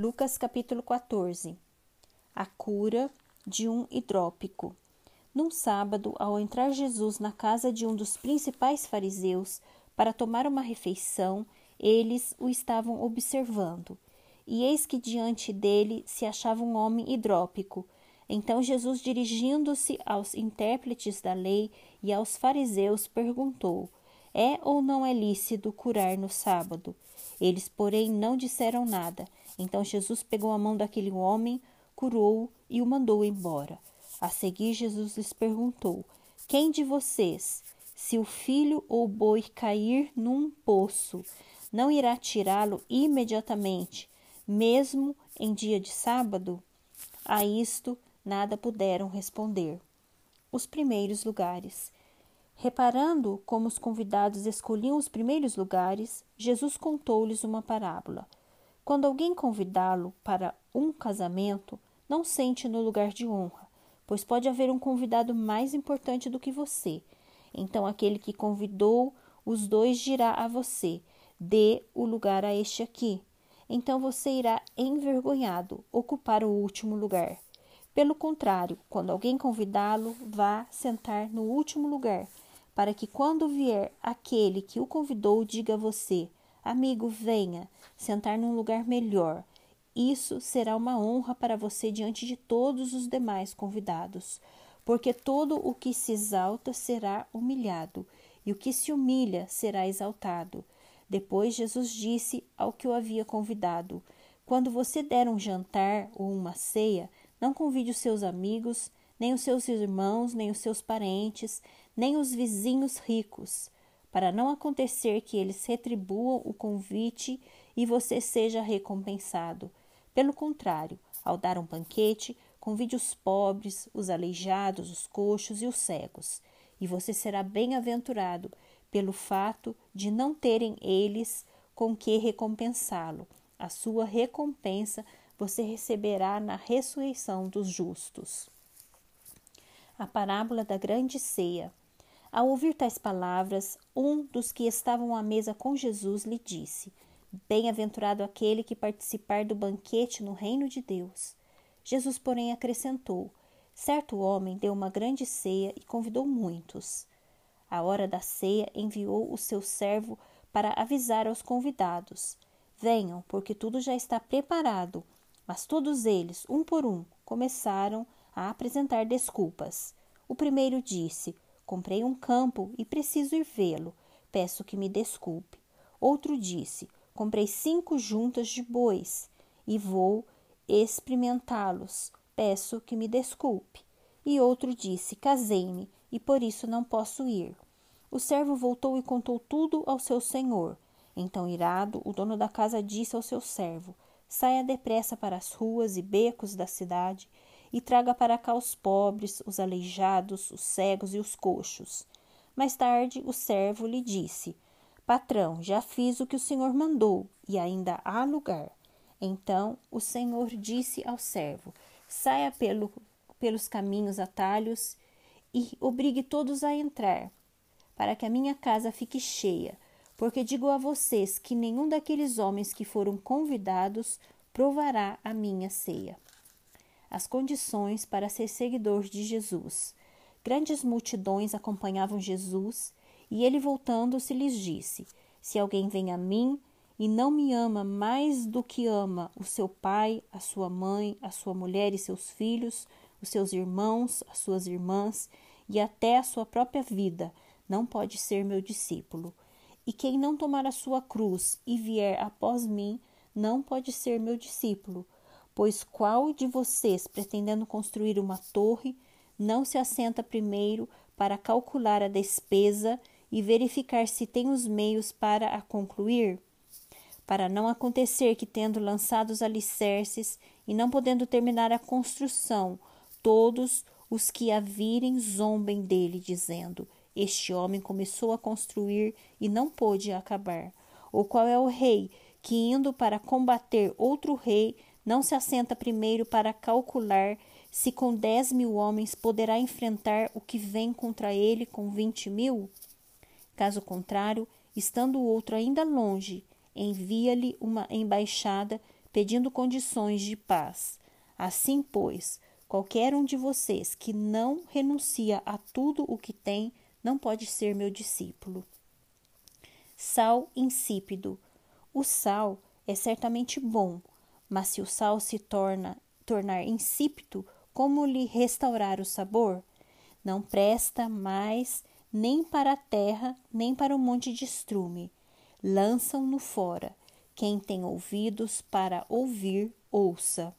Lucas capítulo 14. A cura de um hidrópico. Num sábado, ao entrar Jesus na casa de um dos principais fariseus para tomar uma refeição, eles o estavam observando. E eis que diante dele se achava um homem hidrópico. Então Jesus, dirigindo-se aos intérpretes da lei e aos fariseus, perguntou: É ou não é lícito curar no sábado? Eles, porém, não disseram nada. Então Jesus pegou a mão daquele homem, curou-o e o mandou embora. A seguir, Jesus lhes perguntou: Quem de vocês, se o filho ou o boi cair num poço, não irá tirá-lo imediatamente, mesmo em dia de sábado? A isto nada puderam responder. Os primeiros lugares. Reparando como os convidados escolhiam os primeiros lugares, Jesus contou-lhes uma parábola. Quando alguém convidá-lo para um casamento, não sente no lugar de honra, pois pode haver um convidado mais importante do que você. Então aquele que convidou os dois dirá a você: dê o lugar a este aqui. Então você irá envergonhado ocupar o último lugar. Pelo contrário, quando alguém convidá-lo, vá sentar no último lugar para que quando vier aquele que o convidou diga a você: Amigo, venha sentar num lugar melhor. Isso será uma honra para você diante de todos os demais convidados, porque todo o que se exalta será humilhado, e o que se humilha será exaltado. Depois Jesus disse ao que o havia convidado: Quando você der um jantar ou uma ceia, não convide os seus amigos, nem os seus irmãos, nem os seus parentes, nem os vizinhos ricos, para não acontecer que eles retribuam o convite e você seja recompensado. Pelo contrário, ao dar um banquete, convide os pobres, os aleijados, os coxos e os cegos, e você será bem-aventurado pelo fato de não terem eles com que recompensá-lo. A sua recompensa você receberá na ressurreição dos justos a parábola da grande ceia. Ao ouvir tais palavras, um dos que estavam à mesa com Jesus lhe disse: Bem-aventurado aquele que participar do banquete no reino de Deus. Jesus, porém, acrescentou: Certo homem deu uma grande ceia e convidou muitos. À hora da ceia, enviou o seu servo para avisar aos convidados: Venham, porque tudo já está preparado. Mas todos eles, um por um, começaram a a apresentar desculpas. O primeiro disse: Comprei um campo e preciso ir vê-lo. Peço que me desculpe. Outro disse: Comprei cinco juntas de bois e vou experimentá-los. Peço que me desculpe. E outro disse: Casei-me e por isso não posso ir. O servo voltou e contou tudo ao seu senhor. Então, irado, o dono da casa disse ao seu servo: Saia depressa para as ruas e becos da cidade e traga para cá os pobres, os aleijados, os cegos e os coxos. Mais tarde, o servo lhe disse: Patrão, já fiz o que o senhor mandou e ainda há lugar. Então o senhor disse ao servo: Saia pelo, pelos caminhos atalhos e obrigue todos a entrar, para que a minha casa fique cheia. Porque digo a vocês que nenhum daqueles homens que foram convidados provará a minha ceia as condições para ser seguidor de Jesus. Grandes multidões acompanhavam Jesus e ele, voltando-se, lhes disse: Se alguém vem a mim e não me ama mais do que ama o seu pai, a sua mãe, a sua mulher e seus filhos, os seus irmãos, as suas irmãs e até a sua própria vida, não pode ser meu discípulo. E quem não tomar a sua cruz e vier após mim, não pode ser meu discípulo. Pois qual de vocês, pretendendo construir uma torre, não se assenta primeiro para calcular a despesa e verificar se tem os meios para a concluir? Para não acontecer que, tendo lançado os alicerces e não podendo terminar a construção, todos os que a virem zombem dele, dizendo: Este homem começou a construir e não pôde acabar. Ou qual é o rei que, indo para combater outro rei, não se assenta primeiro para calcular se com dez mil homens poderá enfrentar o que vem contra ele com vinte mil? Caso contrário, estando o outro ainda longe, envia-lhe uma embaixada pedindo condições de paz. Assim, pois, qualquer um de vocês que não renuncia a tudo o que tem, não pode ser meu discípulo. Sal insípido. O sal é certamente bom, mas se o sal se torna tornar insípido, como lhe restaurar o sabor? Não presta mais nem para a terra, nem para o monte de estrume. Lançam-no fora. Quem tem ouvidos para ouvir, ouça.